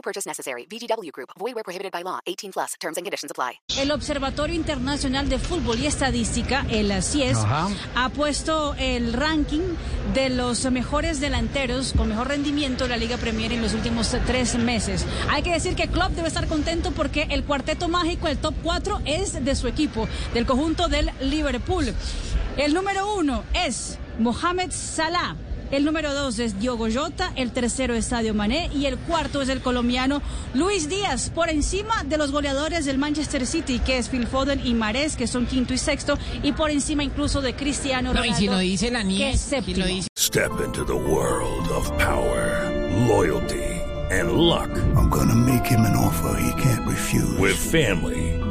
No purchase necessary. VGW Group. Void where prohibited by law. 18 plus. Terms and conditions apply. El Observatorio Internacional de Fútbol y Estadística, el CIES, ha puesto el ranking de los mejores delanteros con mejor rendimiento de la Liga Premier en los últimos tres meses. Hay que decir que Klopp debe estar contento porque el cuarteto mágico, el top 4, es de su equipo, del conjunto del Liverpool. El número uno es Mohamed Salah. El número dos es Diogo Jota, el tercero es Sadio Mané y el cuarto es el colombiano Luis Díaz, por encima de los goleadores del Manchester City, que es Phil Foden y Mares, que son quinto y sexto, y por encima incluso de Cristiano No, y Ronaldo, si lo dice la que nieve, es si lo séptimo. dice Step into the world of power, loyalty, and luck. I'm gonna make him an offer he can't refuse. With family,